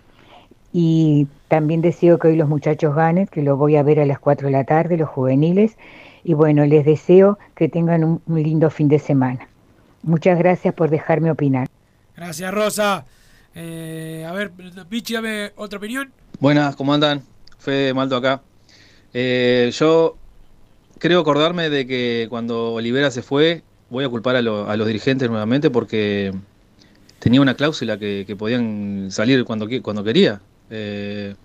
Y también deseo que hoy los muchachos ganen, que lo voy a ver a las 4 de la tarde, los juveniles. Y bueno, les deseo que tengan un, un lindo fin de semana. Muchas gracias por dejarme opinar. Gracias, Rosa. Eh, a ver, Vichy, dame otra opinión. Buenas, ¿cómo andan? Fede Maldo acá. Eh, yo creo acordarme de que cuando Olivera se fue, voy a culpar a, lo- a los dirigentes nuevamente porque tenía una cláusula que, podían salir cuando, cuando quería. Eh,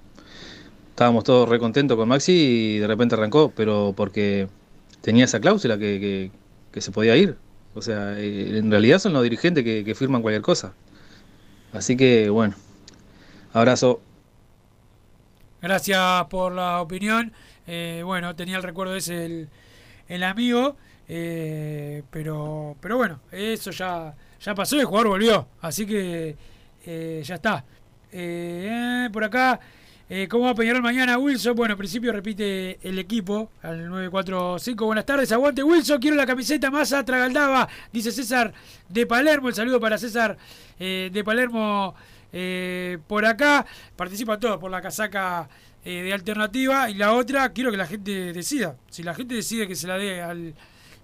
estábamos todos re contentos con Maxi y de repente arrancó, pero porque tenía esa cláusula que, que- que se podía ir. O sea, eh, en realidad son los dirigentes que firman cualquier cosa. Así que bueno, abrazo. Gracias por la opinión. Eh, bueno, tenía el recuerdo ese el, amigo, eh, pero pero bueno, eso ya ya pasó y el jugador volvió, así que eh, ya está. Por acá, ¿cómo va a Peñarol mañana Wilson? Bueno, en principio repite el equipo al 945. Buenas tardes, aguante Wilson, quiero la camiseta más atragaldaba, dice César de Palermo. El saludo para César de Palermo por acá. Participan todos por la casaca eh, de alternativa. Y la otra, quiero que la gente decida. Si la gente decide que se la dé al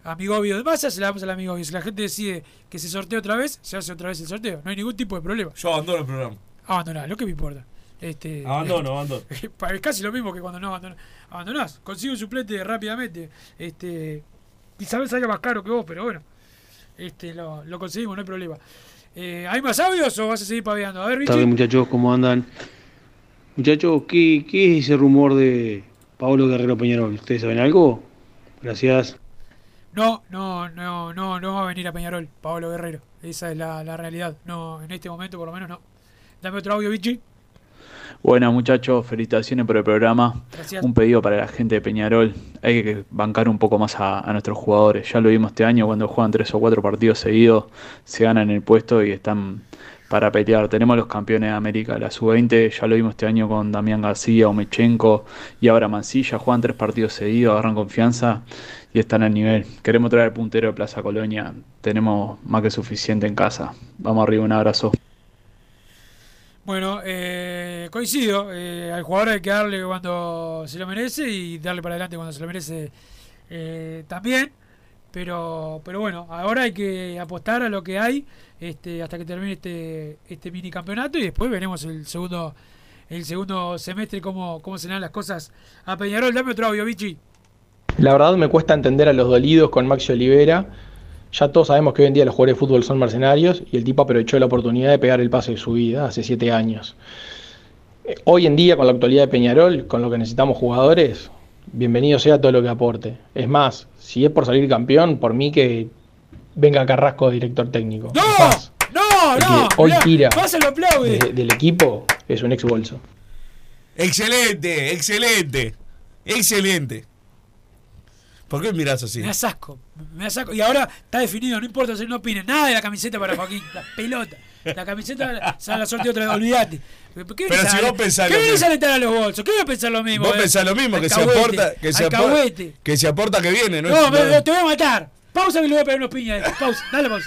amigo obvio de masa, se la damos al amigo obvio. Si la gente decide que se sortee otra vez, se hace otra vez el sorteo. No hay ningún tipo de problema. Yo abandono el programa. Abandoná, lo que me importa. Este, Abandono, [LAUGHS] abandono. Es casi lo mismo que cuando no abandonás. abandonás. Consigo un suplente rápidamente. Este, quizás salga más caro que vos, pero bueno. Este, lo, lo conseguimos, no hay problema. Eh, ¿Hay más audios o vas a seguir paveando? A ver, Vichy. muchachos, ¿cómo andan? Muchachos, ¿qué, qué es ese rumor de Pablo Guerrero Peñarol? ¿Ustedes saben algo? Gracias. No, no, no, no, no va a venir a Peñarol, Pablo Guerrero. Esa es la, la realidad. No, en este momento por lo menos no. Dame otro audio, Vichy. Buenas muchachos, felicitaciones por el programa. Gracias. Un pedido para la gente de Peñarol. Hay que bancar un poco más a, a nuestros jugadores. Ya lo vimos este año cuando juegan tres o cuatro partidos seguidos, se ganan el puesto y están para pelear. Tenemos los campeones de América, la sub-20, ya lo vimos este año con Damián García, Omechenko y ahora Mancilla. Juegan tres partidos seguidos, agarran confianza y están al nivel. Queremos traer el puntero de Plaza Colonia. Tenemos más que suficiente en casa. Vamos arriba, un abrazo. Bueno, eh, coincido. eh, al jugador hay que darle cuando se lo merece y darle para adelante cuando se lo merece eh, también. Pero, pero bueno, ahora hay que apostar a lo que hay este, hasta que termine este, este mini campeonato y después veremos el segundo el segundo semestre cómo, cómo se dan las cosas a Peñarol. Dame otro audio, Vichy. La verdad me cuesta entender a los dolidos con Maxi Olivera. Ya todos sabemos que hoy en día los jugadores de fútbol son mercenarios y el tipo aprovechó la oportunidad de pegar el pase de su vida hace siete años. Hoy en día, con la actualidad de Peñarol, con lo que necesitamos jugadores, bienvenido sea todo lo que aporte. Es más, si es por salir campeón, por mí que venga Carrasco de director técnico. ¡No! Más, ¡No, el no! hoy tira Pasa lo aplaude. de- del equipo es un ex bolso. Excelente, excelente, excelente. ¿Por qué mirás así? Me das asco, me das asco. Y ahora está definido, no importa si no opinen nada de la camiseta para Joaquín, la pelota. La camiseta se la sorteo otra vez, olvídate. ¿Qué Pero si vos pensás ¿Qué lo venís mismo. a los bolsos? ¿Qué voy a pensar lo mismo? Vos eh? pensás lo mismo, que se aporta, que se aporta, que se aporta que viene, ¿no? No, es- me- te voy a matar. Pausa que le voy a pegar unos piñas. Pausa, dale pausa.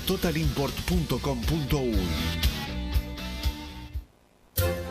www.totalimport.com.uy.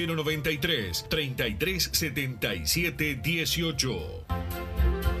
093 33 77 18.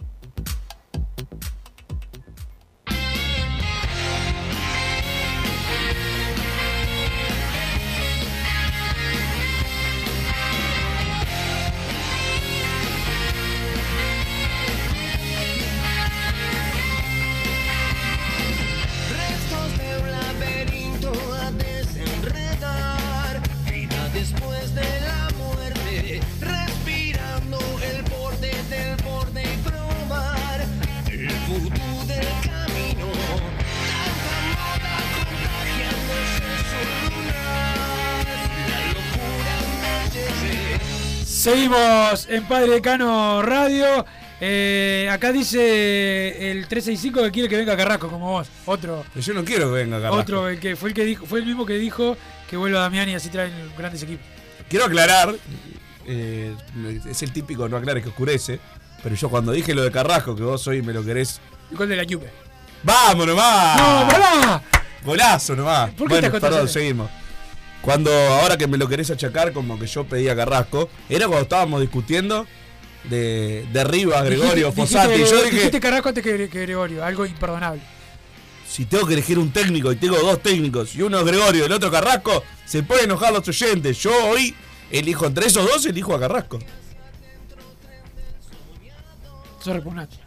En Padre Decano Radio. Eh, acá dice el 365 que quiere que venga Carrasco como vos. Otro. Yo no quiero que venga Carrasco. Otro, el que fue el que dijo, fue el mismo que dijo que vuelva Damián y así traen grandes equipos. Quiero aclarar, eh, es el típico no aclares que oscurece, pero yo cuando dije lo de Carrasco, que vos hoy me lo querés. ¿Y cuál de la Juve? ¡Vamos nomás! ¡No, volá! Golazo nomás. ¿Por qué bueno, te perdón, seguimos. Cuando, ahora que me lo querés achacar, como que yo pedía Carrasco, era cuando estábamos discutiendo de, de Rivas, Gregorio, Dijiste- Fossati. dijiste- Yo dije, dijiste Carrasco antes que, que Gregorio, algo imperdonable. si tengo que elegir un técnico y tengo dos técnicos y uno es Gregorio y el otro Carrasco, se pueden enojar los oyentes. Yo hoy elijo entre esos dos, elijo a Carrasco. Sos repugnante.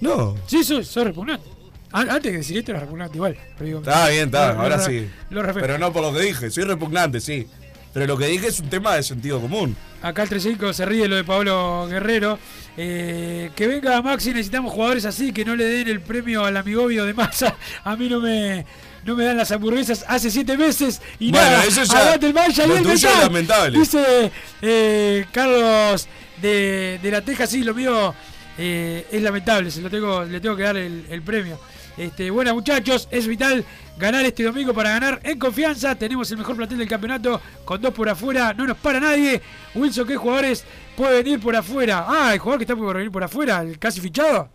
No. Sí, sos, sos repugnante. An- Antes de decir esto era repugnante igual. pero digo, Está bien, está, ahora lo- sí. lo. Pero no por lo que dije, soy repugnante, sí. Pero lo que dije es un tema de sentido común. Acá el 35 se ríe lo de Pablo Guerrero. Eh, que venga Maxi, necesitamos jugadores así, que no le den el premio al amigobio de masa. A mí no me, no me dan las hamburguesas hace siete meses y Bueno, nada. eso ya- el Mancha y el tuyo es lamentable. Dice eh, Carlos de, de la Teja, sí, lo mío eh, es lamentable, se lo tengo, le tengo que dar el, el premio. Este, bueno muchachos, es vital ganar este domingo para ganar en confianza. Tenemos el mejor plantel del campeonato con dos por afuera, no nos para nadie. Wilson, ¿qué jugadores puede venir por afuera? Ah, el jugador que está por venir por afuera, el casi fichado.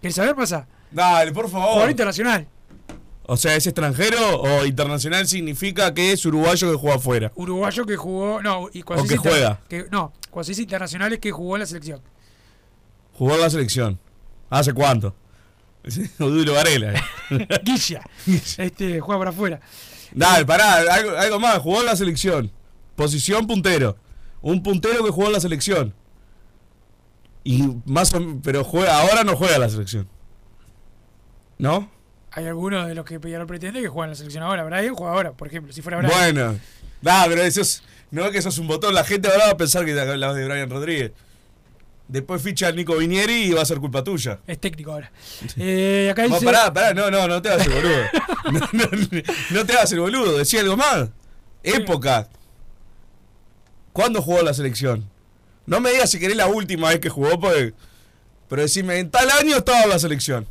¿Querés saber, pasa? Dale, por favor. Jugador internacional. O sea, ¿es extranjero o internacional significa que es uruguayo que juega afuera? Uruguayo que jugó. No, y cuando O que inter- juega. que- no, cuando se dice internacional es que jugó en la selección. Jugó en la selección. ¿Hace cuánto? [LAUGHS] Oduro Varela. [LAUGHS] Guilla. Este, juega por afuera. Dale, pará, algo, algo más. Jugó en la selección. Posición puntero. Un puntero que jugó en la selección. Y más o men- pero juega, ahora no juega la selección. ¿No? Hay algunos de los que Peñarol pretende que juegan en la selección ahora. Brian juega ahora, por ejemplo. Si fuera Brian. Bueno. Nah, pero eso es. No es que eso es un botón. La gente ahora va a pensar que hablabas de Brian Rodríguez. Después ficha al Nico Vinieri y va a ser culpa tuya. Es técnico ahora. Eh, acá No, pará, pará, no, no, no te hagas el boludo. [LAUGHS] No, no, no te hagas el boludo, decía algo más. Época. ¿Cuándo jugó la selección? No me digas si querés la última vez que jugó, porque. Pero decime, en tal año estaba la selección.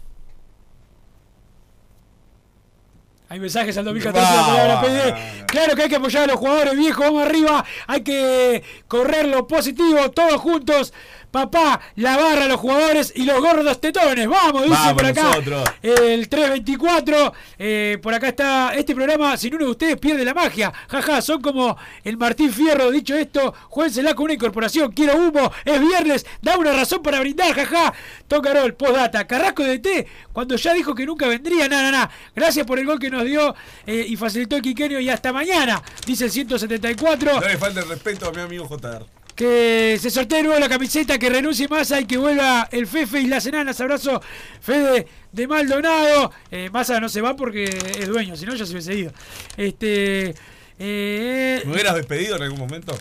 Hay mensajes al 2014 de la palabra. Claro que hay que apoyar a los jugadores viejos, vamos arriba. Hay que correr lo positivo, todos juntos. Papá, la barra, los jugadores y los gordos tetones. Vamos, dice Vamos por acá. nosotros. El 324. eh, por acá está este programa. Sin uno de ustedes pierde la magia. Jaja, son como el Martín Fierro. Dicho esto, juénsela con una incorporación. Quiero humo. Es viernes. Da una razón para brindar. Jaja. Tocarol, postdata. Carrasco de T. Cuando ya dijo que nunca vendría. Nada, nada. Gracias por el gol que nos dio eh, y facilitó el Quiquenio. Y hasta mañana. Dice el 174. No le falta el respeto a mi amigo JR. Que se sortee nuevo la camiseta, que renuncie Massa y que vuelva el Fefe y las enanas. Abrazo, Fede de Maldonado. Eh, Massa no se va porque es dueño, si no ya se hubiese ido. Este. eh, ¿Me hubieras despedido en algún momento?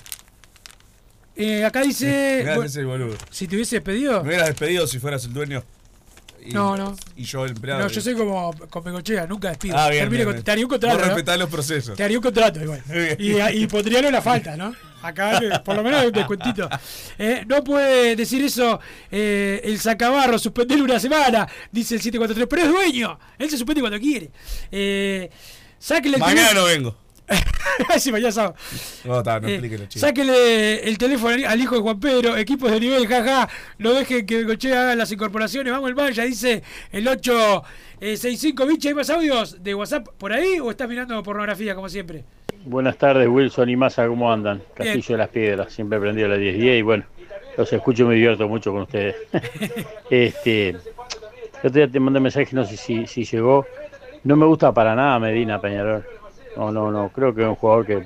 eh, acá dice. [LAUGHS] Bueno, el boludo. si te hubiese despedido. Me hubieras despedido si fueras el dueño. Y- No, no. Y yo el empleado. No, yo soy como con Bengochea, nunca despido. Ah, bien, bien, con- bien. Te haría un contrato. Vos ¿no? los procesos. Te haría un contrato igual. [LAUGHS] Y, y pondría una falta, ¿no? Acá que por lo menos hay un descuentito. Eh, no puede decir eso eh, el sacabarro, suspenderlo una semana, dice el 743, pero es dueño. Él se suspende cuando quiere. Eh, Mañana no vengo. Sí, mañana sábado. No, está, no Eh, sáquele el teléfono al- hijo de Juan Pedro, equipos de nivel, jaja. No dejen que Bengochea haga las incorporaciones. Vamos el mal, ya dice el 865. Biche, ¿hay más audios de WhatsApp por ahí o estás mirando pornografía como siempre? Buenas tardes, Wilson y Massa, ¿cómo andan? Bien. Castillo de las Piedras, siempre prendido a las 10 10 y bueno, los escucho y me divierto mucho con ustedes. [LAUGHS] este, otro día te mandé un mensaje, no sé si, si llegó. No me gusta para nada Medina Peñarol. No, no, no, creo que es un jugador que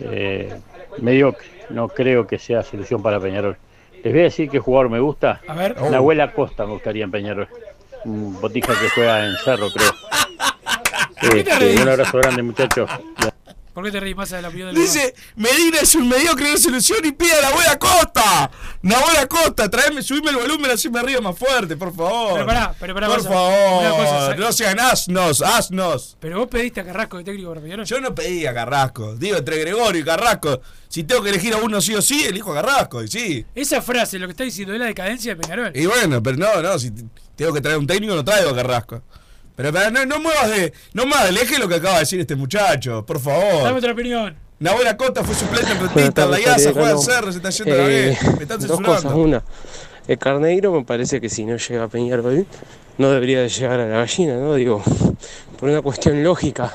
eh, mediocre. No creo que sea solución para Peñarol. Les voy a decir qué jugador me gusta. A ver. La abuela Costa me gustaría en Peñarol. Un botija que juega en Cerro, creo. [LAUGHS] Este, un abrazo grande, muchachos. ¿Por qué te ríes más de la opinión del Dice, Medina es un mediocre de solución y pide a la abuela Costa. La abuela Costa, traeme, subime el volumen así me río más fuerte, por favor. Pero pará, pero pará, Por favor, una cosa, no sean asnos, asnos. Pero vos pediste a Carrasco de técnico para Peñarol. Yo no pedí a Carrasco. Digo, entre Gregorio y Carrasco. Si tengo que elegir a uno sí o sí, elijo a Carrasco. Y sí. Esa frase, lo que está diciendo es la decadencia de Peñarol. Y bueno, pero no, no. Si tengo que traer un técnico, no traigo a Carrasco. Pero, pero no, no muevas de. No más aleje lo que acaba de decir este muchacho, por favor. Dame otra opinión. Nahuela Costa fue suplente en la IASA, juega no. Cerro, se está yendo la Eh, B. Me están Dos cosas. Una, el Carneiro me parece que si no llega a Peñarol no debería de llegar a la gallina, ¿no? Digo, por una cuestión lógica.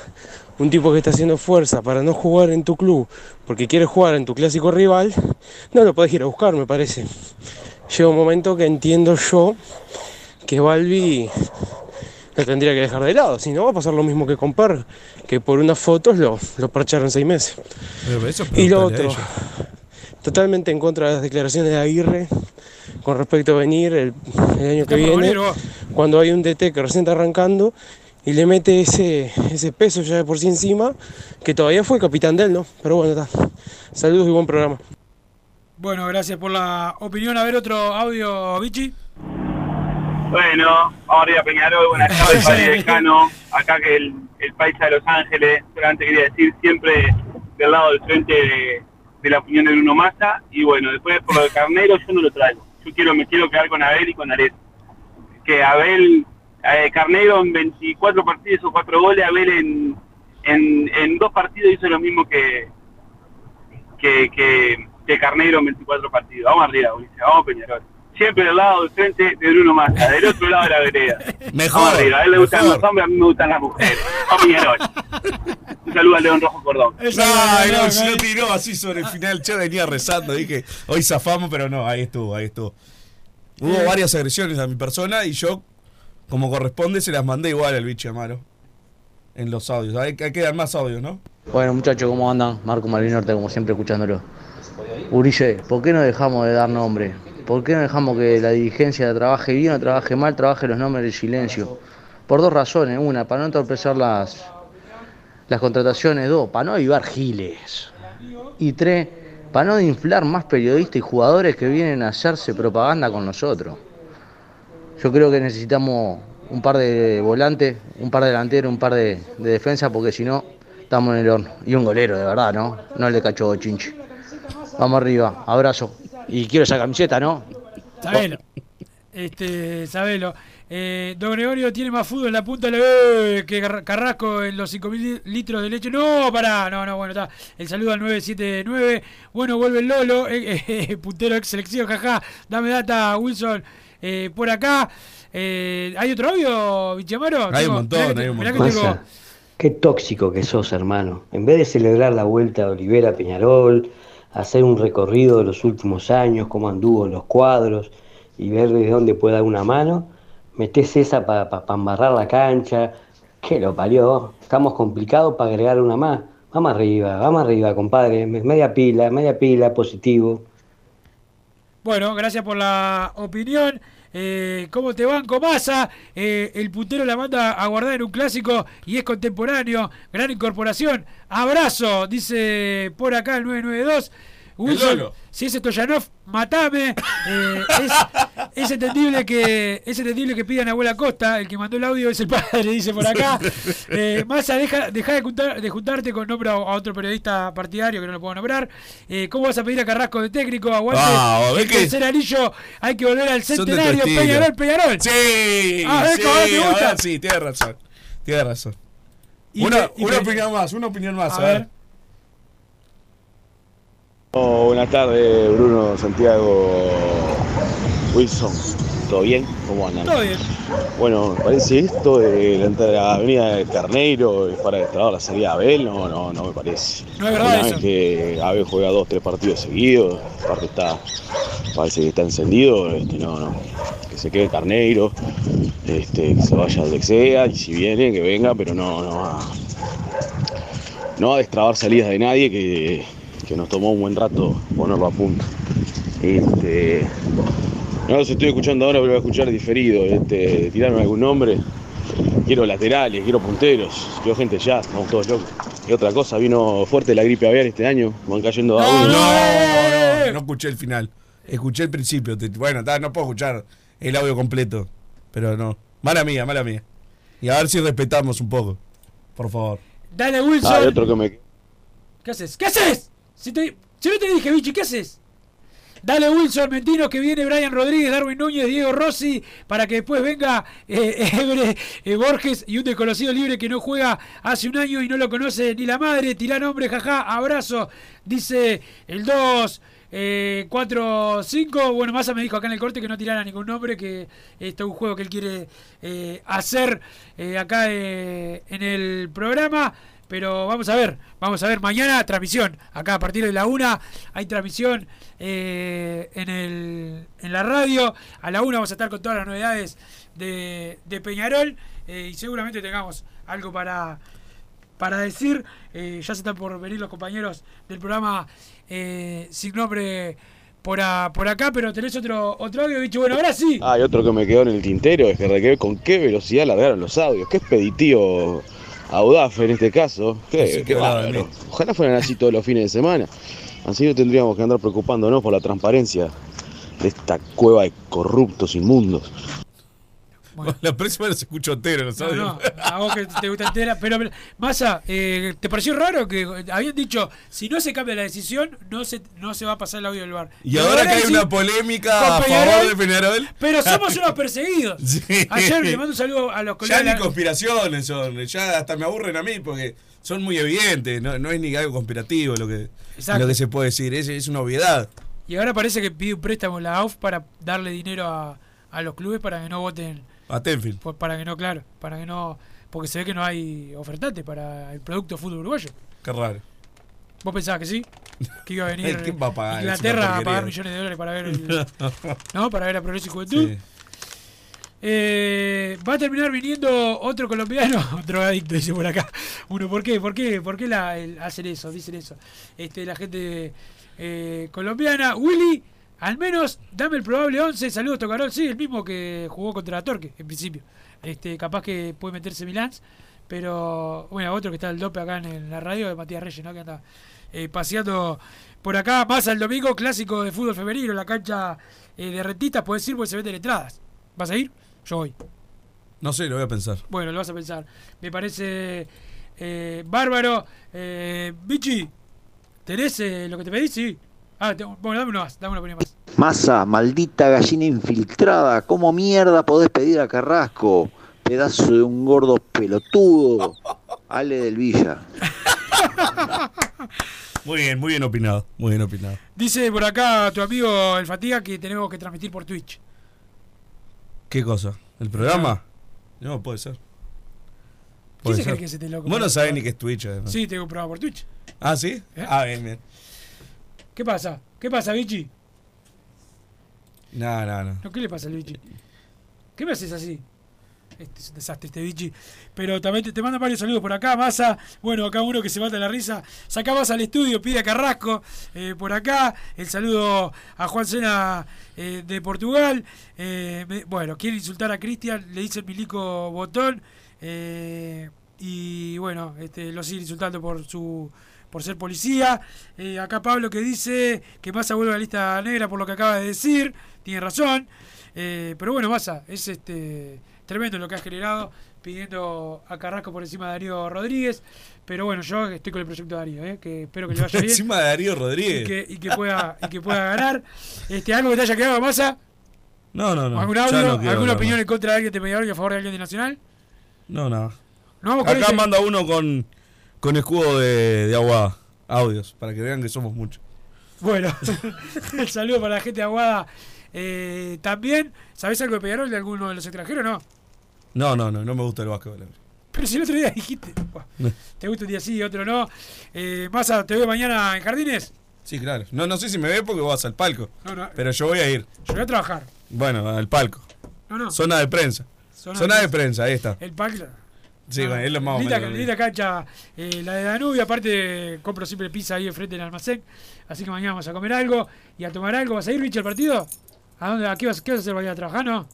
un tipo que está haciendo fuerza para no jugar en tu club porque quiere jugar en tu clásico rival, no lo podés ir a buscar, me parece. Llega un momento que entiendo yo que Balbi lo tendría que dejar de lado, si no va a pasar lo mismo que con Per, que por unas fotos lo, lo parcharon seis meses. Pero eso es Y lo otro, totalmente en contra de las declaraciones de Aguirre con respecto a venir el, el año que viene, venir, cuando hay un DT que recién está arrancando y le mete ese, ese peso ya de por sí encima, que todavía fue capitán de él, ¿no? Pero bueno, está. Saludos y buen programa. Bueno, gracias por la opinión. A ver, otro audio, Vichy. Bueno, vamos arriba Peñarol, buenas [LAUGHS] tardes, Padre Decano, acá que el, el paisa de Los Ángeles, solamente quería decir siempre del lado del frente de, de la opinión de Bruno Massa, y bueno, después por lo de Carnero yo no lo traigo, yo quiero me quiero quedar con Abel y con Aret, que Abel, eh, Carnero en 24 partidos hizo 4 goles, Abel en, en, en dos partidos hizo lo mismo que, que, que, que Carnero en 24 partidos, vamos arriba, Ulises, vamos Peñarol. Siempre del lado del frente de Bruno Massa, del otro lado de la vereda. [LAUGHS] Mejor, arriba, a él le gustan mejor. los hombres, a mí me gustan las mujeres. Vamos Peñarol. Un saludo a León Rojo Cordón. Ay, no, si no tiró así sobre el final, yo venía rezando, dije, hoy zafamos, pero no, ahí estuvo, ahí estuvo. Hubo Eh. varias agresiones a mi persona y yo, como corresponde, se las mandé igual al bicho Amaro. En los audios. Hay, hay que dar más audios, ¿no? Bueno muchachos, ¿cómo andan? Marco Marinorte, como siempre, escuchándolo. Uribe, ¿por qué no dejamos de dar nombre? ¿Por qué no dejamos que la dirigencia trabaje bien o trabaje mal, trabaje los nombres del silencio? Por dos razones. Una, para no entorpecer las, las contrataciones. Dos, para no avivar giles. Y tres, para no inflar más periodistas y jugadores que vienen a hacerse propaganda con nosotros. Yo creo que necesitamos un par de volantes, un par de delanteros, un par de, de defensa, porque si no, estamos en el horno. Y un golero, de verdad, ¿no? No el de cacho chinche. Vamos arriba, abrazo. Y quiero esa camiseta, ¿no? Sabelo. Este, Sabelo. Eh, Don Gregorio tiene más fútbol en la punta de la eh, que Car- Carrasco en los 5.000 litros de leche. No, pará, no, no, bueno, está. El saludo al 979. Bueno, vuelve el Lolo, eh, eh, [LAUGHS] puntero ex selección, jaja. Dame data, Wilson, eh, por acá. Eh, ¿Hay otro audio, Vichamaro? Hay un montón, mirá que te- hay un montón. tengo- qué tóxico que sos, hermano. En vez de celebrar la vuelta de Olivera a Peñarol, hacer un recorrido de los últimos años, cómo anduvo en los cuadros y ver desde dónde puede dar una mano, metés esa para embarrar la cancha. Que lo parió. Estamos complicados para agregar una más. Vamos arriba, vamos arriba, compadre. Media pila, media pila, positivo. Bueno, gracias por la opinión. Eh, ¿Cómo te banco, Massa? Eh, el puntero la manda a guardar en un clásico y es contemporáneo. Gran incorporación. Abrazo, dice por acá el 992. Wilson, si es Stoyanov, matame. Eh, es, es entendible que es entendible que pidan a abuela Costa. El que mandó el audio es el padre, dice por acá. [LAUGHS] Eh, Massa, deja, deja de, juntar- de juntarte con nombre a, a otro periodista partidario que no lo puedo nombrar. Eh, ¿Cómo vas a pedir a Carrasco de técnico? Aguante. Ah, ¿ves el que- tercer anillo, hay que volver al centenario. Peñarol, Peñarol. Sí, A ver, sí, ¿cómo te gusta? ahora sí, tienes razón. Tienes razón. Y Una, y una opinión más, una opinión más, A a ver. ver. Oh, buenas tardes, Bruno, Santiago, Wilson. ¿Todo bien? ¿Cómo andan? Todo bien. Bueno, me parece esto de la de la avenida de Carneiro es para destrabar la salida de Abel, no, no, no me parece. No es verdad Una eso. vez que Abel juega dos, tres partidos seguidos, aparte está, parece que está encendido, este, no, no. Que se quede Carneiro, este, que se vaya donde sea, y si viene, que venga, pero no, no va, no va a destrabar salidas de nadie que, que nos tomó un buen rato ponerlo a punto. Este, no los estoy escuchando ahora, pero voy a escuchar diferido. Este, tirarme algún nombre. Quiero laterales, quiero punteros, quiero gente ya, estamos todos locos. Y otra cosa, vino fuerte la gripe aviar este año, van cayendo a uno. No, no, no escuché el final. Escuché el principio. Bueno, no puedo escuchar el audio completo. Pero no. Mala mía, mala mía. Y a ver si respetamos un poco. Por favor. Dale, Wilson. Ah, y otro que me ¿Qué haces? ¿Qué haces? Si, te, si no te dije, bichi, ¿qué haces? Dale Wilson, Mentino, que viene Brian Rodríguez, Darwin Núñez, Diego Rossi, para que después venga eh, [LAUGHS] Ebre eh, Borges y un desconocido libre que no juega hace un año y no lo conoce ni la madre. Tirá nombre, jaja, abrazo. Dice el 2, eh, 4, 5. Bueno, Massa me dijo acá en el corte que no tirara ningún nombre, que esto es un juego que él quiere eh, hacer eh, acá eh, en el programa. Pero vamos a ver, vamos a ver. Mañana transmisión, acá a partir de la una hay transmisión eh, en, el, en la radio. A la una vamos a estar con todas las novedades de, de Peñarol eh, y seguramente tengamos algo para, para decir. Eh, ya se están por venir los compañeros del programa eh, sin nombre por, a- por acá, pero tenés otro, otro audio, bicho. Bueno, ahora sí. Ah, y otro que me quedó en el tintero es que con qué velocidad largaron los audios. Qué expeditivo Audaf en este caso. Qué, qué bárbaro. Ojalá fueran así todos los fines de semana. Así no tendríamos que andar preocupándonos por la transparencia de esta cueva de corruptos inmundos. [LAUGHS] La próxima los escucho entero, No, audios. no, a vos que te gusta entera. Pero, Massa, eh, ¿te pareció raro que habían dicho, si no se cambia la decisión, no se, no se va a pasar el audio del bar? Y ahora que hay una polémica a favor de Peñarol. Pero somos unos perseguidos. [LAUGHS] Sí. Ayer le mando un saludo a los Ya colegas. ni de la- conspiraciones son, ya hasta me aburren a mí porque son muy evidentes, no, no es ni algo conspirativo lo que, Exacto. lo que se puede decir, es, es una obviedad. Y ahora parece que pide un préstamo la AUF para darle dinero a, a los clubes para que no voten. A Tenfield. por- Para que no, claro, para que no. Porque se ve que no hay ofertantes para el producto fútbol uruguayo. Qué raro. ¿Vos pensabas que sí? Que iba a [LAUGHS] venir ¿Quién va a pagar? Inglaterra a pagar millones de dólares para ver el, [LAUGHS] ¿no? Para ver a Progreso y Juventud. Sí. Eh, va a terminar viniendo otro colombiano, [LAUGHS] drogadicto, dice por acá. Uno, ¿por qué? ¿Por qué? ¿Por qué la, el- hacen eso? Dicen eso. Este, la gente eh, colombiana. Willy, al menos dame el probable 11. Saludos, Tocarol. Sí, el mismo que jugó contra la Torque, en principio. Este, capaz que puede meterse Milán. Pero, bueno, otro que está el dope acá en, la radio de Matías Reyes, ¿no? Que anda eh, paseando por acá. Más el domingo, clásico de fútbol femenino, la cancha eh, de rentistas. Puedes ir porque se venden entradas. ¿Vas a ir? Yo voy. No sé, lo voy a pensar. Bueno, lo vas a pensar. Me parece eh, bárbaro. Bichi, ¿tenés eh, lo que te pedí? Sí. Ah, te- bueno, dame uno más, dame una más. Masa, maldita gallina infiltrada, ¿cómo mierda podés pedir a Carrasco? Pedazo de un gordo pelotudo. Ale del Villa. [LAUGHS] Muy bien, muy bien opinado, muy bien opinado. Dice por acá tu amigo El Fatiga que tenemos que transmitir por Twitch. ¿Qué cosa? ¿El programa? No, puede ser. ¿Quién se cree que es este loco? Vos no sabés ni qué es Twitch, además. Sí, tengo un programa por Twitch. ¿Ah, sí? ¿Eh? Ah, bien, bien. ¿Qué pasa? ¿Qué pasa, Bichi? No, no, no. ¿Qué le pasa al Bichi? ¿Qué me haces así? Este es un desastre, este Bichi. Pero también te, te mandan varios saludos por acá, Massa. Bueno, acá uno que se mata la risa. Saca Massa al estudio, pide a Carrasco. eh, por acá, el saludo a Juan Sena eh, de Portugal. Eh, bueno, quiere insultar a Cristian, le dice el milico botón. eh, y bueno, este, lo sigue insultando por su por ser policía. Eh, acá Pablo que dice que Massa vuelve a la lista negra por lo que acaba de decir. Tiene razón. Eh, pero bueno, Massa, es este tremendo lo que has generado pidiendo a Carrasco por encima de Darío Rodríguez. Pero bueno, yo estoy con el proyecto de Darío, ¿eh? que espero que le vaya [LAUGHS] bien. Encima de Darío Rodríguez. Y que, y que pueda, y que pueda ganar. Este, ¿Algo que te haya quedado, Massa? No, no, no. ¿Algún audio? no ¿Alguna opinión en contra de alguien de Peñarol y a favor de alguien de Nacional? No, nada. No, con Acá manda uno con, con escudo de, de agua. Audios, para que vean que somos muchos. Bueno, [LAUGHS] el saludo para la gente de Aguada. Eh, también, ¿sabés algo de Peñarol de alguno de los extranjeros? No. No, no, no, no me gusta el básquetbol. Pero si el otro día dijiste, buah, te gusta un día sí y otro no. Eh, Massa, ¿te veo mañana en Jardines? Sí, claro. No, no sé si me ve porque vas al palco. No, no. Pero yo voy a ir. Yo voy a trabajar. Bueno, al palco. No, no. Zona de prensa. Zona Zona, de de prensa, ahí está. El pack. Sí, No, bueno, es lo más linda, linda cancha, eh, la de Danubio. Aparte, compro siempre pizza ahí enfrente del almacén. Así que mañana vamos a comer algo y a tomar algo. ¿Vas a ir, Richie, al partido? ¿A dónde? ¿A qué vas, qué vas a hacer? ¿Vas a ir a trabajar, no?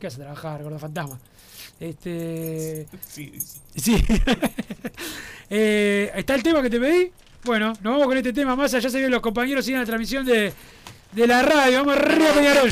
¿Qué vas a trabajar, gordo fantasma? Este. [LAUGHS] Sí, Sí. [LAUGHS] Eh, ¿Está el tema que te pedí? Bueno, nos vamos con este tema más. Ya se ven los compañeros siguen la transmisión de, de la radio. Vamos arriba, Peñarol.